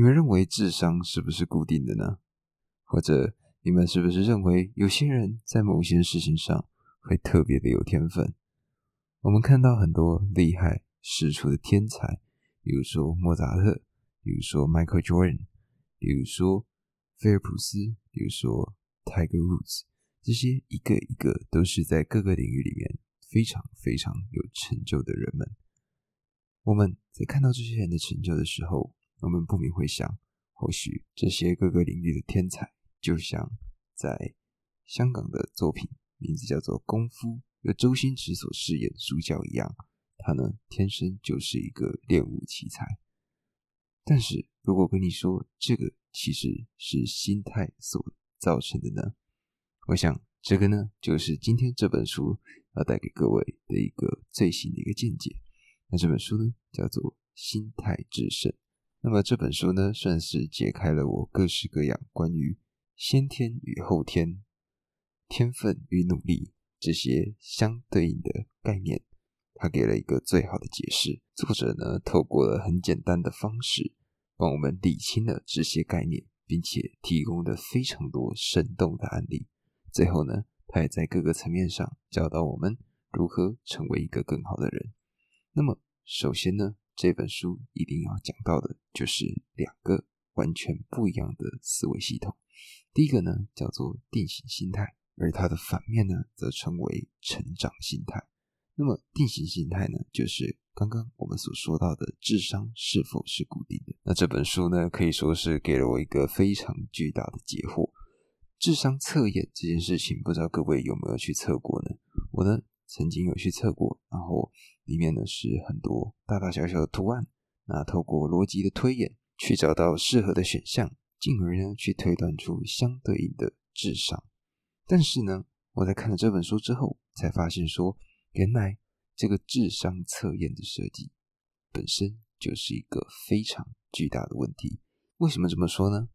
你们认为智商是不是固定的呢？或者你们是不是认为有些人在某些事情上会特别的有天分？我们看到很多厉害世出的天才，比如说莫扎特，比如说 Michael Jordan，比如说菲尔普斯，比如说 Tiger Woods，这些一个一个都是在各个领域里面非常非常有成就的人们。我们在看到这些人的成就的时候，我们不免会想，或许这些各个领域的天才，就像在香港的作品，名字叫做《功夫》，由周星驰所饰演的主角一样，他呢天生就是一个练武奇才。但是如果跟你说这个其实是心态所造成的呢？我想这个呢就是今天这本书要带给各位的一个最新的一个见解。那这本书呢，叫做《心态制胜》。那么这本书呢，算是解开了我各式各样关于先天与后天、天分与努力这些相对应的概念，他给了一个最好的解释。作者呢，透过了很简单的方式，帮我们理清了这些概念，并且提供了非常多生动的案例。最后呢，他也在各个层面上教导我们如何成为一个更好的人。那么，首先呢，这本书一定要讲到的就是两个完全不一样的思维系统。第一个呢，叫做定型心态，而它的反面呢，则称为成长心态。那么，定型心态呢，就是刚刚我们所说到的智商是否是固定的。那这本书呢，可以说是给了我一个非常巨大的解惑。智商测验这件事情，不知道各位有没有去测过呢？我呢？曾经有去测过，然后里面呢是很多大大小小的图案，那透过逻辑的推演去找到适合的选项，进而呢去推断出相对应的智商。但是呢，我在看了这本书之后，才发现说，原来这个智商测验的设计本身就是一个非常巨大的问题。为什么这么说呢？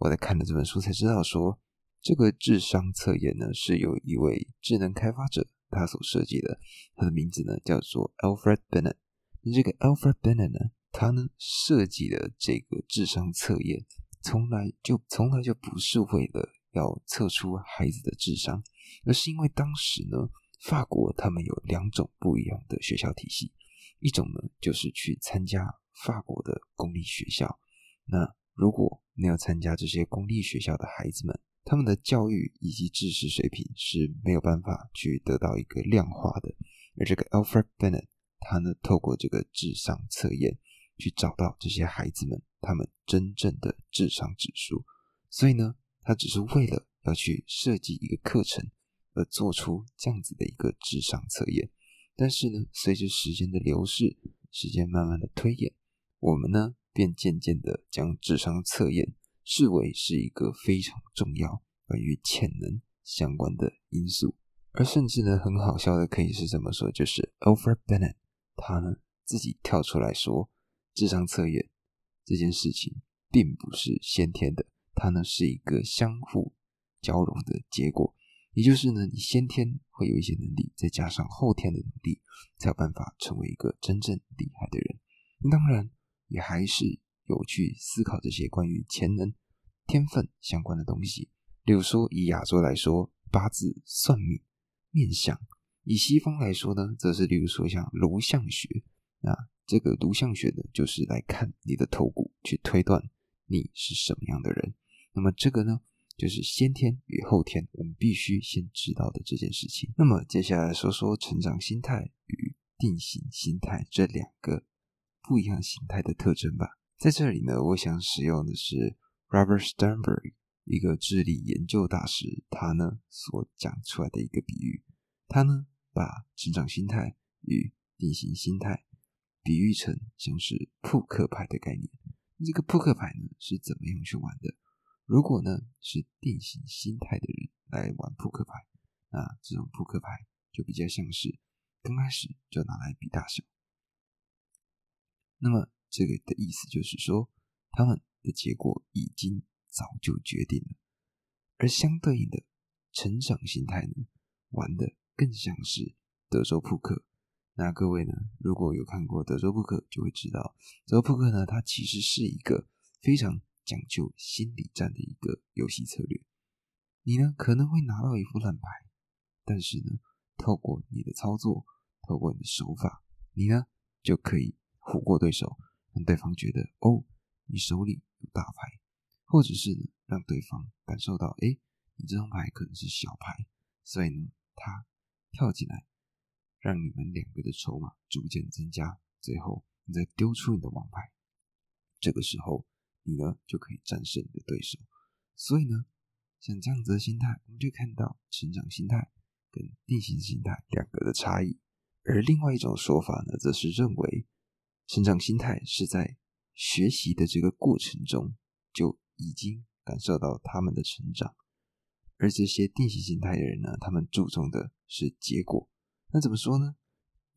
我在看了这本书才知道说，这个智商测验呢是由一位智能开发者。他所设计的，他的名字呢叫做 Alfred Bennett。那这个 Alfred Bennett 呢，他呢设计的这个智商测验，从来就从来就不是为了要测出孩子的智商，而是因为当时呢，法国他们有两种不一样的学校体系，一种呢就是去参加法国的公立学校，那如果没有参加这些公立学校的孩子们。他们的教育以及知识水平是没有办法去得到一个量化的，而这个 Alfred Bennett 他呢，透过这个智商测验去找到这些孩子们他们真正的智商指数，所以呢，他只是为了要去设计一个课程而做出这样子的一个智商测验，但是呢，随着时间的流逝，时间慢慢的推演，我们呢，便渐渐的将智商测验。视为是一个非常重要关于潜能相关的因素，而甚至呢，很好笑的可以是这么说，就是 Alfred Bennett 他呢自己跳出来说，智商测验这件事情并不是先天的，它呢是一个相互交融的结果，也就是呢，你先天会有一些能力，再加上后天的努力，才有办法成为一个真正厉害的人。当然，也还是。有去思考这些关于潜能、天分相关的东西，例如说以亚洲来说，八字、算命、面相；以西方来说呢，则是例如说像颅相学。那这个颅相学呢，就是来看你的头骨，去推断你是什么样的人。那么这个呢，就是先天与后天，我们必须先知道的这件事情。那么接下来说说成长心态与定型心态这两个不一样形态的特征吧。在这里呢，我想使用的是 Robert Sternberg 一个智力研究大师，他呢所讲出来的一个比喻。他呢把成长心态与定型心态比喻成像是扑克牌的概念。这个扑克牌呢是怎么样去玩的？如果呢是定型心态的人来玩扑克牌，那这种扑克牌就比较像是刚开始就拿来比大小。那么这个的意思就是说，他们的结果已经早就决定了，而相对应的成长心态呢，玩的更像是德州扑克。那各位呢，如果有看过德州扑克，就会知道，德州扑克呢，它其实是一个非常讲究心理战的一个游戏策略。你呢可能会拿到一副烂牌，但是呢，透过你的操作，透过你的手法，你呢就可以唬过对手，让对方觉得哦，你手里有大牌，或者是呢让对方感受到，哎，你这张牌可能是小牌，所以呢他跳进来，让你们两个的筹码逐渐增加，最后你再丢出你的王牌，这个时候你呢就可以战胜你的对手。所以呢。像这样子的心态，我们就看到成长心态跟定型心态两个的差异。而另外一种说法呢，则是认为成长心态是在学习的这个过程中就已经感受到他们的成长，而这些定型心态的人呢，他们注重的是结果。那怎么说呢？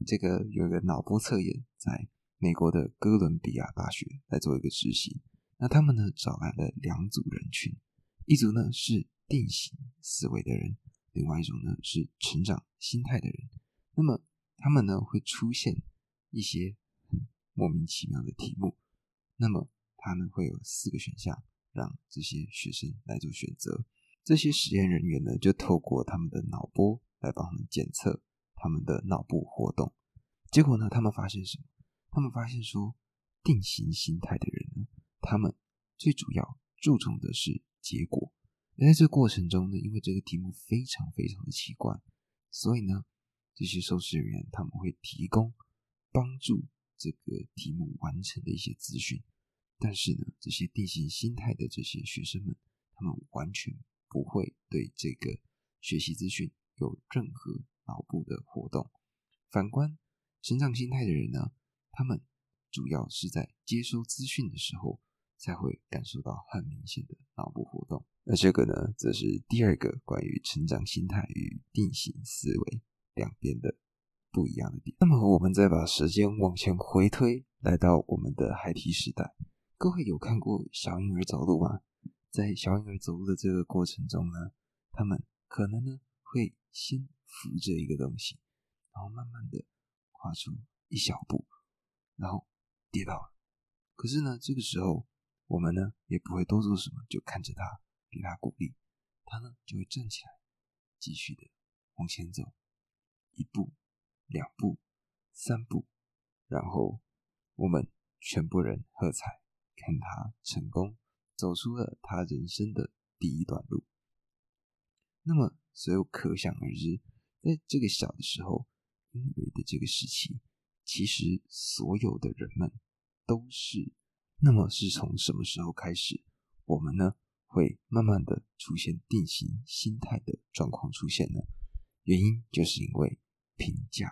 这个有一个脑波测验，在美国的哥伦比亚大学来做一个执行。那他们呢，找来了两组人群。一组呢是定型思维的人，另外一种呢是成长心态的人。那么他们呢会出现一些莫名其妙的题目。那么他呢会有四个选项，让这些学生来做选择。这些实验人员呢就透过他们的脑波来帮他们检测他们的脑部活动。结果呢，他们发现什么？他们发现说，定型心态的人呢，他们最主要注重的是。结果，而在这过程中呢，因为这个题目非常非常的奇怪，所以呢，这些受试人员他们会提供帮助这个题目完成的一些资讯，但是呢，这些定型心态的这些学生们，他们完全不会对这个学习资讯有任何脑部的活动。反观成长心态的人呢，他们主要是在接收资讯的时候。才会感受到很明显的脑部活动。那这个呢，则是第二个关于成长心态与定型思维两边的不一样的点。那么，我们再把时间往前回推，来到我们的孩提时代。各位有看过小婴儿走路吗？在小婴儿走路的这个过程中呢，他们可能呢会先扶着一个东西，然后慢慢的跨出一小步，然后跌倒了。可是呢，这个时候。我们呢也不会多做什么，就看着他，给他鼓励，他呢就会站起来，继续的往前走，一步、两步、三步，然后我们全部人喝彩，看他成功走出了他人生的第一段路。那么，所有可想而知，在这个小的时候，婴儿的这个时期，其实所有的人们都是。那么是从什么时候开始，我们呢会慢慢的出现定型心态的状况出现呢？原因就是因为评价，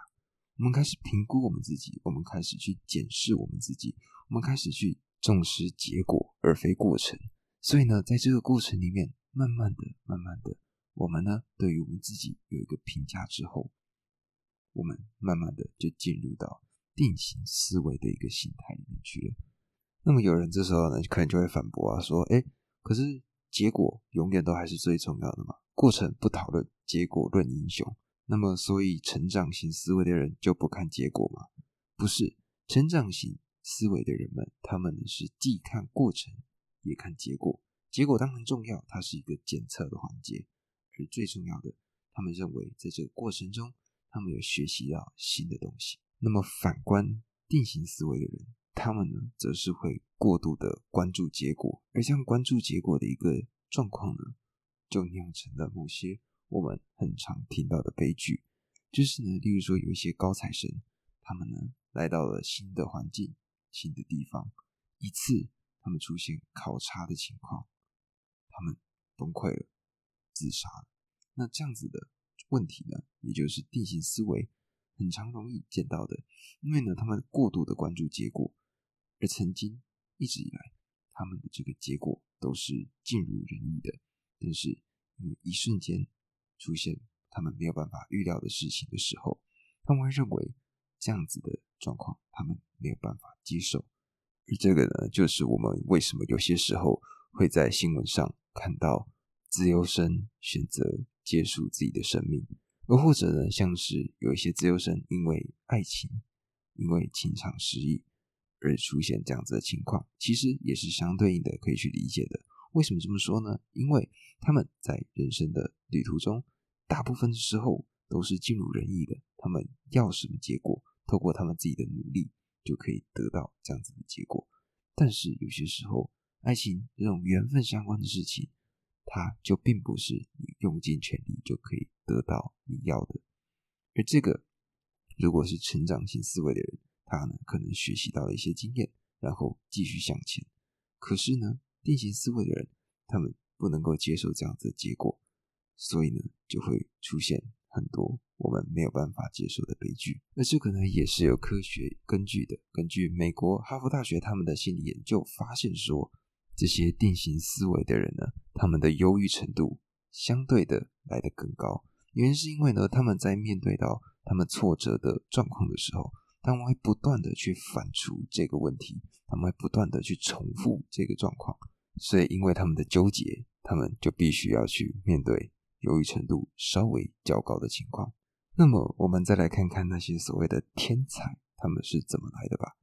我们开始评估我们自己，我们开始去检视我们自己，我们开始去重视结果而非过程。所以呢，在这个过程里面，慢慢的、慢慢的，我们呢对于我们自己有一个评价之后，我们慢慢的就进入到定型思维的一个心态里面去了。那么有人这时候呢，可能就会反驳啊，说：“哎，可是结果永远都还是最重要的嘛，过程不讨论，结果论英雄。那么，所以成长型思维的人就不看结果吗？不是，成长型思维的人们，他们是既看过程，也看结果。结果当然重要，它是一个检测的环节，而最重要的，他们认为在这个过程中，他们有学习到新的东西。那么反观定型思维的人。”他们呢，则是会过度的关注结果，而像关注结果的一个状况呢，就酿成了某些我们很常听到的悲剧。就是呢，例如说有一些高材生，他们呢来到了新的环境、新的地方，一次他们出现考差的情况，他们崩溃了，自杀了。那这样子的问题呢，也就是定型思维很常容易见到的，因为呢，他们过度的关注结果。而曾经一直以来，他们的这个结果都是尽如人意的，但是因为一瞬间出现他们没有办法预料的事情的时候，他们会认为这样子的状况他们没有办法接受。而这个呢，就是我们为什么有些时候会在新闻上看到自由生选择结束自己的生命，而或者呢，像是有一些自由生因为爱情、因为情场失意。而出现这样子的情况，其实也是相对应的可以去理解的。为什么这么说呢？因为他们在人生的旅途中，大部分的时候都是尽如人意的。他们要什么结果，透过他们自己的努力就可以得到这样子的结果。但是有些时候，爱情这种缘分相关的事情，它就并不是你用尽全力就可以得到你要的。而这个，如果是成长型思维的人，他呢可能学习到了一些经验，然后继续向前。可是呢，定型思维的人，他们不能够接受这样子的结果，所以呢，就会出现很多我们没有办法接受的悲剧。那这个呢，也是有科学根据的。根据美国哈佛大学他们的心理研究发现说，这些定型思维的人呢，他们的忧郁程度相对的来得更高。原因是因为呢，他们在面对到他们挫折的状况的时候。他们会不断的去反刍这个问题，他们会不断的去重复这个状况，所以因为他们的纠结，他们就必须要去面对忧郁程度稍微较高的情况。那么，我们再来看看那些所谓的天才，他们是怎么来的吧。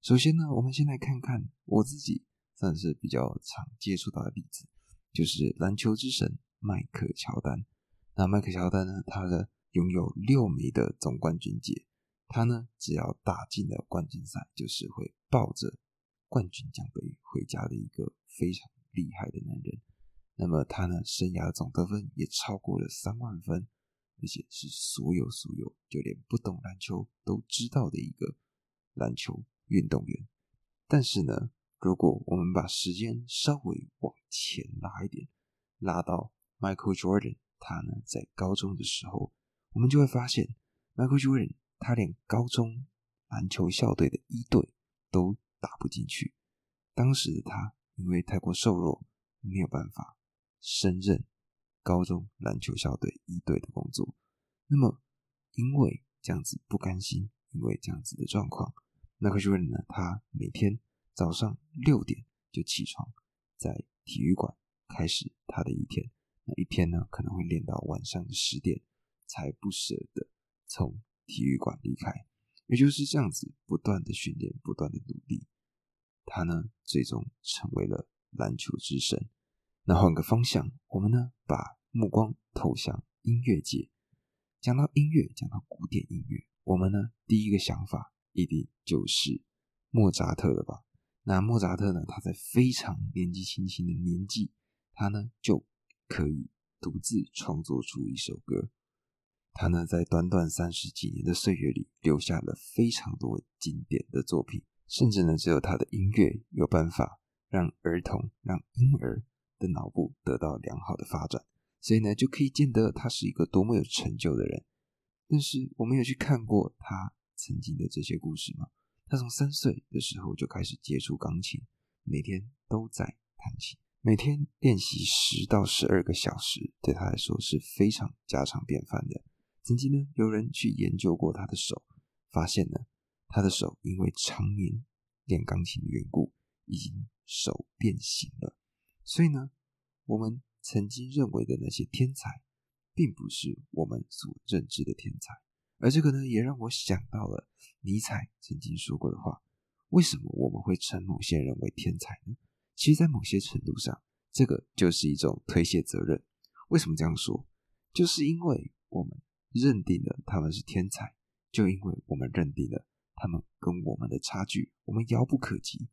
首先呢，我们先来看看我自己算是比较常接触到的例子，就是篮球之神迈克乔丹。那迈克乔丹呢，他的拥有六枚的总冠军戒。他呢，只要打进了冠军赛，就是会抱着冠军奖杯回家的一个非常厉害的男人。那么他呢，生涯总得分也超过了三万分，而且是所有所有就连不懂篮球都知道的一个篮球运动员。但是呢，如果我们把时间稍微往前拉一点，拉到 Michael Jordan，他呢在高中的时候，我们就会发现 Michael Jordan。他连高中篮球校队的一队都打不进去。当时的他因为太过瘦弱，没有办法升任高中篮球校队一队的工作。那么，因为这样子不甘心，因为这样子的状况，迈克尔·乔丹呢，他每天早上六点就起床，在体育馆开始他的一天。那一天呢，可能会练到晚上的十点，才不舍得从。体育馆离开，也就是这样子不断的训练，不断的努力，他呢最终成为了篮球之神。那换个方向，我们呢把目光投向音乐界。讲到音乐，讲到古典音乐，我们呢第一个想法一定就是莫扎特了吧？那莫扎特呢，他在非常年纪轻轻的年纪，他呢就可以独自创作出一首歌。他呢，在短短三十几年的岁月里，留下了非常多经典的作品，甚至呢，只有他的音乐有办法让儿童、让婴儿的脑部得到良好的发展，所以呢，就可以见得他是一个多么有成就的人。但是，我们有去看过他曾经的这些故事吗？他从三岁的时候就开始接触钢琴，每天都在弹琴，每天练习十到十二个小时，对他来说是非常家常便饭的。曾经呢，有人去研究过他的手，发现呢，他的手因为常年练钢琴的缘故，已经手变形了。所以呢，我们曾经认为的那些天才，并不是我们所认知的天才。而这个呢，也让我想到了尼采曾经说过的话：为什么我们会称某些人为天才呢？其实，在某些程度上，这个就是一种推卸责任。为什么这样说？就是因为我们。认定了他们是天才，就因为我们认定了他们跟我们的差距，我们遥不可及，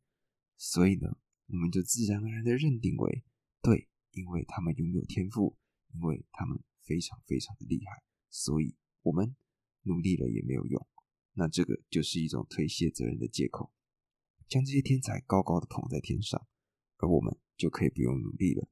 所以呢，我们就自然而然的认定为对，因为他们拥有天赋，因为他们非常非常的厉害，所以我们努力了也没有用。那这个就是一种推卸责任的借口，将这些天才高高的捧在天上，而我们就可以不用努力了，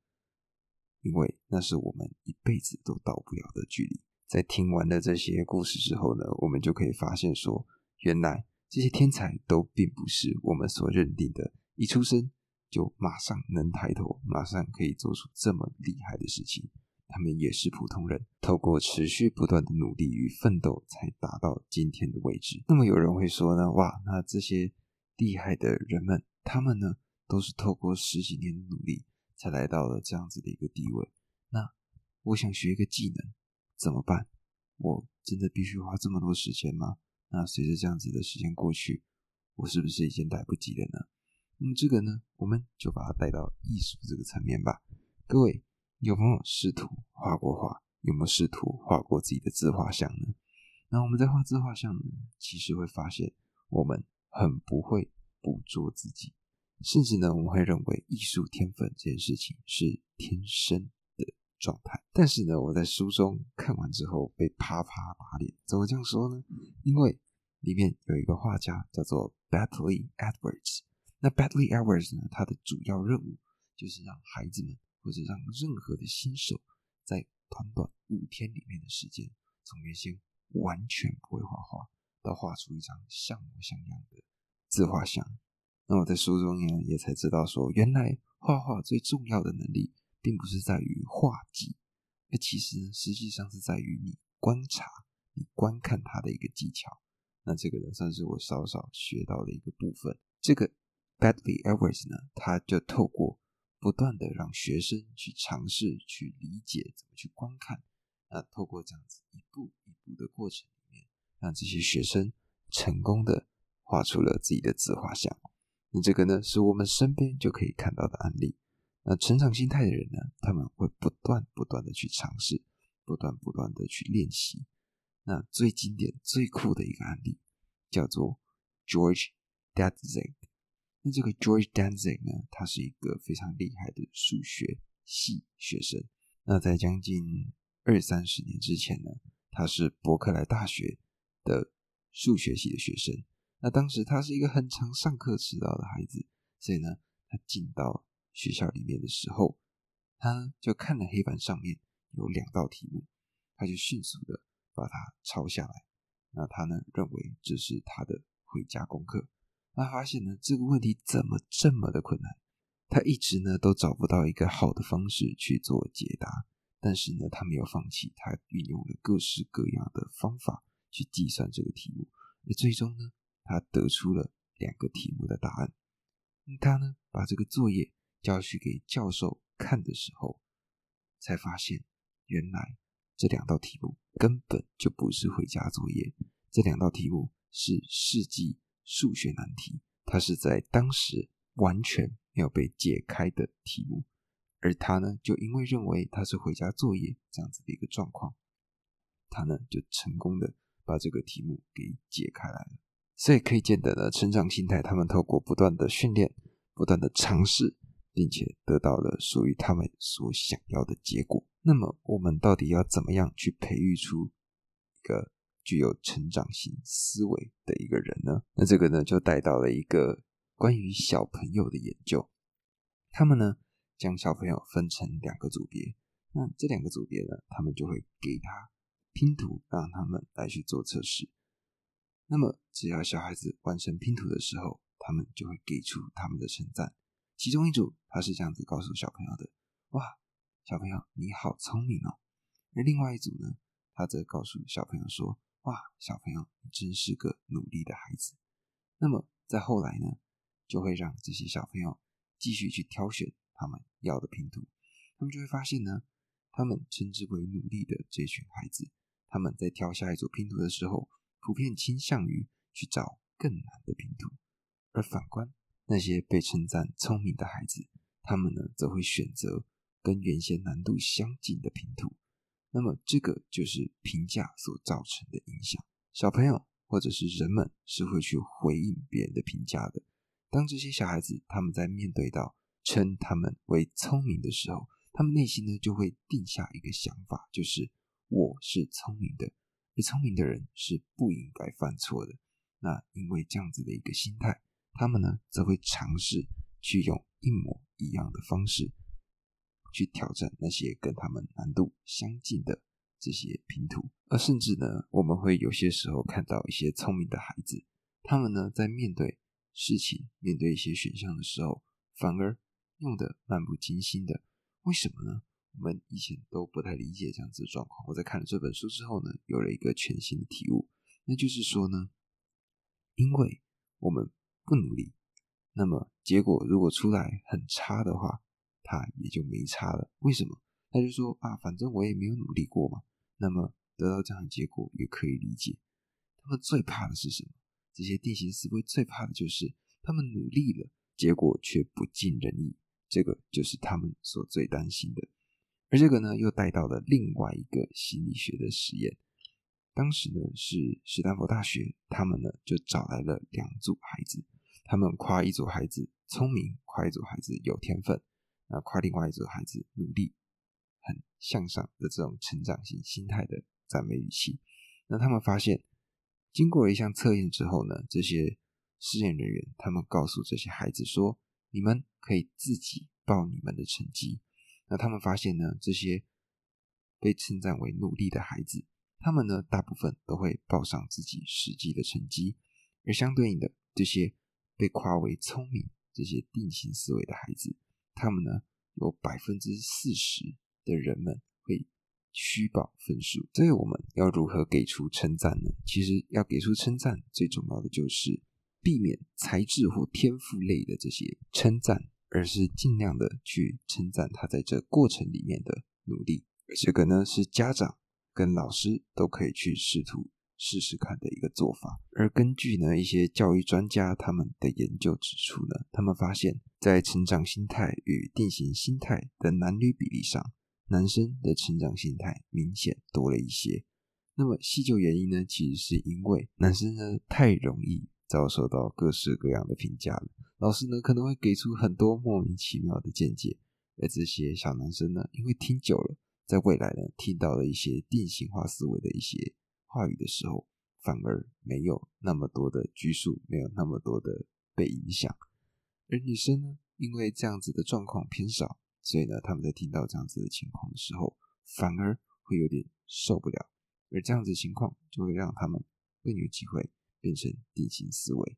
因为那是我们一辈子都到不了的距离。在听完了这些故事之后呢，我们就可以发现说，原来这些天才都并不是我们所认定的，一出生就马上能抬头，马上可以做出这么厉害的事情。他们也是普通人，透过持续不断的努力与奋斗，才达到今天的位置。那么有人会说呢，哇，那这些厉害的人们，他们呢，都是透过十几年的努力，才来到了这样子的一个地位。那我想学一个技能。怎么办？我真的必须花这么多时间吗？那随着这样子的时间过去，我是不是已经来不及了呢？那么这个呢，我们就把它带到艺术这个层面吧。各位有没有试图画过画？有没有试图画过自己的自画像呢？那我们在画自画像呢，其实会发现我们很不会捕捉自己，甚至呢，我们会认为艺术天分这件事情是天生的状态。但是呢，我在书中看完之后被啪啪打脸。怎么这样说呢？因为里面有一个画家叫做 Battley Edwards。那 Badly Edwards 呢，他的主要任务就是让孩子们或者让任何的新手在短短五天里面的时间，从原先完全不会画画，到画出一张像模像样的自画像。那我在书中呢，也才知道说，原来画画最重要的能力，并不是在于画技，而其实，实际上是在于你观察、你观看它的一个技巧。那这个呢，算是我稍稍学到的一个部分。这个 Badly Edwards 呢，他就透过不断的让学生去尝试、去理解怎么去观看，那透过这样子一步一步的过程里面，让这些学生成功的画出了自己的自画像。那这个呢，是我们身边就可以看到的案例。那成长心态的人呢，他们会不断不断的去尝试，不断不断的去练习。那最经典、最酷的一个案例叫做 George Danzig。那这个 George Danzig 呢，他是一个非常厉害的数学系学生。那在将近二三十年之前呢，他是伯克莱大学的数学系的学生。那当时他是一个很常上课迟到的孩子，所以呢，他进到学校里面的时候，他就看了黑板上面有两道题目，他就迅速的。把它抄下来，那他呢认为这是他的回家功课。他发现呢这个问题怎么这么的困难？他一直呢都找不到一个好的方式去做解答。但是呢他没有放弃，他运用了各式各样的方法去计算这个题目。而最终呢他得出了两个题目的答案。他呢把这个作业交去给教授看的时候，才发现原来。这两道题目根本就不是回家作业，这两道题目是世纪数学难题，它是在当时完全没有被解开的题目，而他呢，就因为认为他是回家作业这样子的一个状况，他呢就成功的把这个题目给解开来了。所以可以见得呢，成长心态，他们透过不断的训练、不断的尝试，并且得到了属于他们所想要的结果。那么，我们到底要怎么样去培育出一个具有成长型思维的一个人呢？那这个呢，就带到了一个关于小朋友的研究。他们呢，将小朋友分成两个组别。那这两个组别呢，他们就会给他拼图，让他们来去做测试。那么，只要小孩子完成拼图的时候，他们就会给出他们的称赞。其中一组，他是这样子告诉小朋友的：哇！小朋友，你好聪明哦！而另外一组呢，他则告诉小朋友说：“哇，小朋友，你真是个努力的孩子。”那么在后来呢，就会让这些小朋友继续去挑选他们要的拼图。他们就会发现呢，他们称之为努力的这群孩子，他们在挑下一组拼图的时候，普遍倾向于去找更难的拼图；而反观那些被称赞聪明的孩子，他们呢，则会选择。跟原先难度相近的拼图，那么这个就是评价所造成的影响。小朋友或者是人们是会去回应别人的评价的。当这些小孩子他们在面对到称他们为聪明的时候，他们内心呢就会定下一个想法，就是我是聪明的，而聪明的人是不应该犯错的。那因为这样子的一个心态，他们呢则会尝试去用一模一样的方式。去挑战那些跟他们难度相近的这些拼图，而甚至呢，我们会有些时候看到一些聪明的孩子，他们呢在面对事情、面对一些选项的时候，反而用的漫不经心的。为什么呢？我们以前都不太理解这样子的状况。我在看了这本书之后呢，有了一个全新的体悟，那就是说呢，因为我们不努力，那么结果如果出来很差的话。他也就没差了。为什么？他就说啊，反正我也没有努力过嘛。那么得到这样的结果也可以理解。他们最怕的是什么？这些定型思维最怕的就是他们努力了，结果却不尽人意，这个就是他们所最担心的。而这个呢，又带到了另外一个心理学的实验。当时呢，是斯坦福大学，他们呢就找来了两组孩子，他们夸一组孩子聪明，夸一组孩子有天分，那夸另外一组孩子努力、很向上的这种成长型心态的赞美语气。那他们发现，经过了一项测验之后呢，这些试验人员他们告诉这些孩子说：“你们可以自己报你们的成绩。”那他们发现呢，这些被称赞为努力的孩子。他们呢，大部分都会报上自己实际的成绩，而相对应的，这些被夸为聪明、这些定型思维的孩子，他们呢，有百分之四十的人们会虚报分数。所以我们要如何给出称赞呢？其实要给出称赞，最重要的就是避免才智或天赋类的这些称赞，而是尽量的去称赞他在这过程里面的努力。这个呢，是家长。跟老师都可以去试图试试看的一个做法。而根据呢一些教育专家他们的研究指出呢，他们发现，在成长心态与定型心态的男女比例上，男生的成长心态明显多了一些。那么细究原因呢，其实是因为男生呢太容易遭受到各式各样的评价了，老师呢可能会给出很多莫名其妙的见解，而这些小男生呢，因为听久了。在未来呢，听到了一些定型化思维的一些话语的时候，反而没有那么多的拘束，没有那么多的被影响。而女生呢，因为这样子的状况偏少，所以呢，他们在听到这样子的情况的时候，反而会有点受不了。而这样子情况就会让他们更有机会变成定型思维。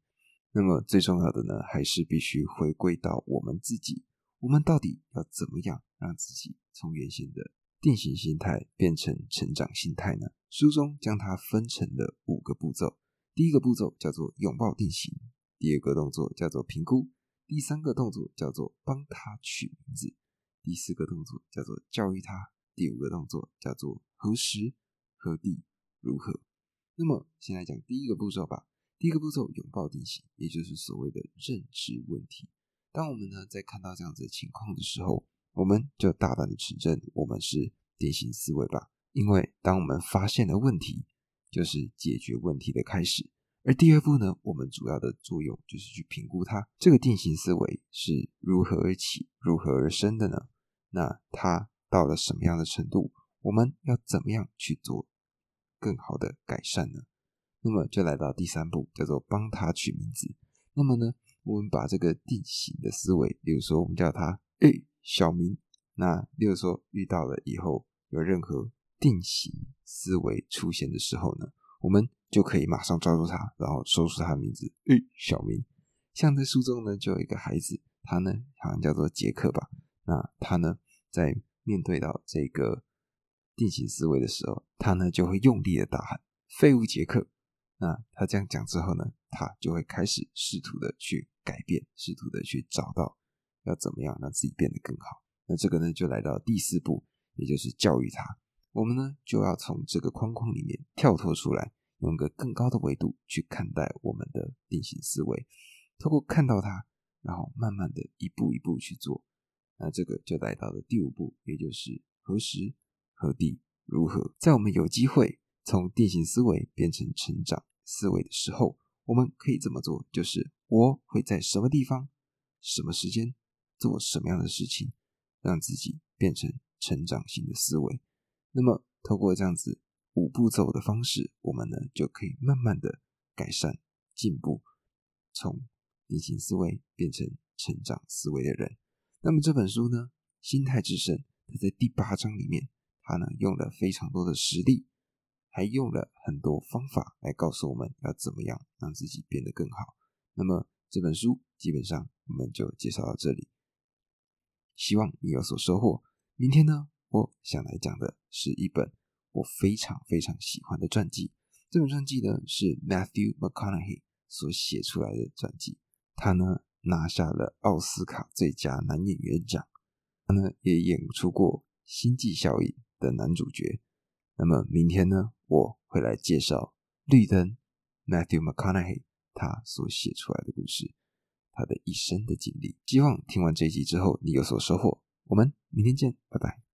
那么最重要的呢，还是必须回归到我们自己，我们到底要怎么样让自己从原先的定型心态变成成长心态呢？书中将它分成了五个步骤。第一个步骤叫做拥抱定型，第二个动作叫做评估，第三个动作叫做帮他取名字，第四个动作叫做教育他，第五个动作叫做何时、何地、如何。那么，先来讲第一个步骤吧。第一个步骤拥抱定型，也就是所谓的认知问题。当我们呢在看到这样子情况的时候，我们就大胆的承认我们是典型思维吧，因为当我们发现了问题，就是解决问题的开始。而第二步呢，我们主要的作用就是去评估它这个定型思维是如何而起、如何而生的呢？那它到了什么样的程度？我们要怎么样去做更好的改善呢？那么就来到第三步，叫做帮他取名字。那么呢，我们把这个定型的思维，比如说我们叫它诶。小明，那例如说遇到了以后有任何定型思维出现的时候呢，我们就可以马上抓住他，然后说出他的名字。诶，小明。像在书中呢，就有一个孩子，他呢好像叫做杰克吧。那他呢在面对到这个定型思维的时候，他呢就会用力的大喊“废物杰克”。那他这样讲之后呢，他就会开始试图的去改变，试图的去找到。要怎么样让自己变得更好？那这个呢，就来到第四步，也就是教育他。我们呢，就要从这个框框里面跳脱出来，用一个更高的维度去看待我们的定型思维。透过看到它，然后慢慢的一步一步去做。那这个就来到了第五步，也就是何时、何地、如何。在我们有机会从定型思维变成成长思维的时候，我们可以这么做：就是我会在什么地方、什么时间。做什么样的事情，让自己变成成长型的思维？那么，透过这样子五步走的方式，我们呢就可以慢慢的改善、进步，从定型思维变成成长思维的人。那么这本书呢，《心态制胜》，它在第八章里面，它呢用了非常多的实例，还用了很多方法来告诉我们要怎么样让自己变得更好。那么这本书基本上我们就介绍到这里。希望你有所收获。明天呢，我想来讲的是一本我非常非常喜欢的传记。这本传记呢是 Matthew McConaughey 所写出来的传记。他呢拿下了奥斯卡最佳男演员奖，他呢也演出过《星际效应》的男主角。那么明天呢，我会来介绍《绿灯》Matthew McConaughey 他所写出来的故事，他的一生的经历。希望听完这一集之后，你有所收获。我们明天见，拜拜。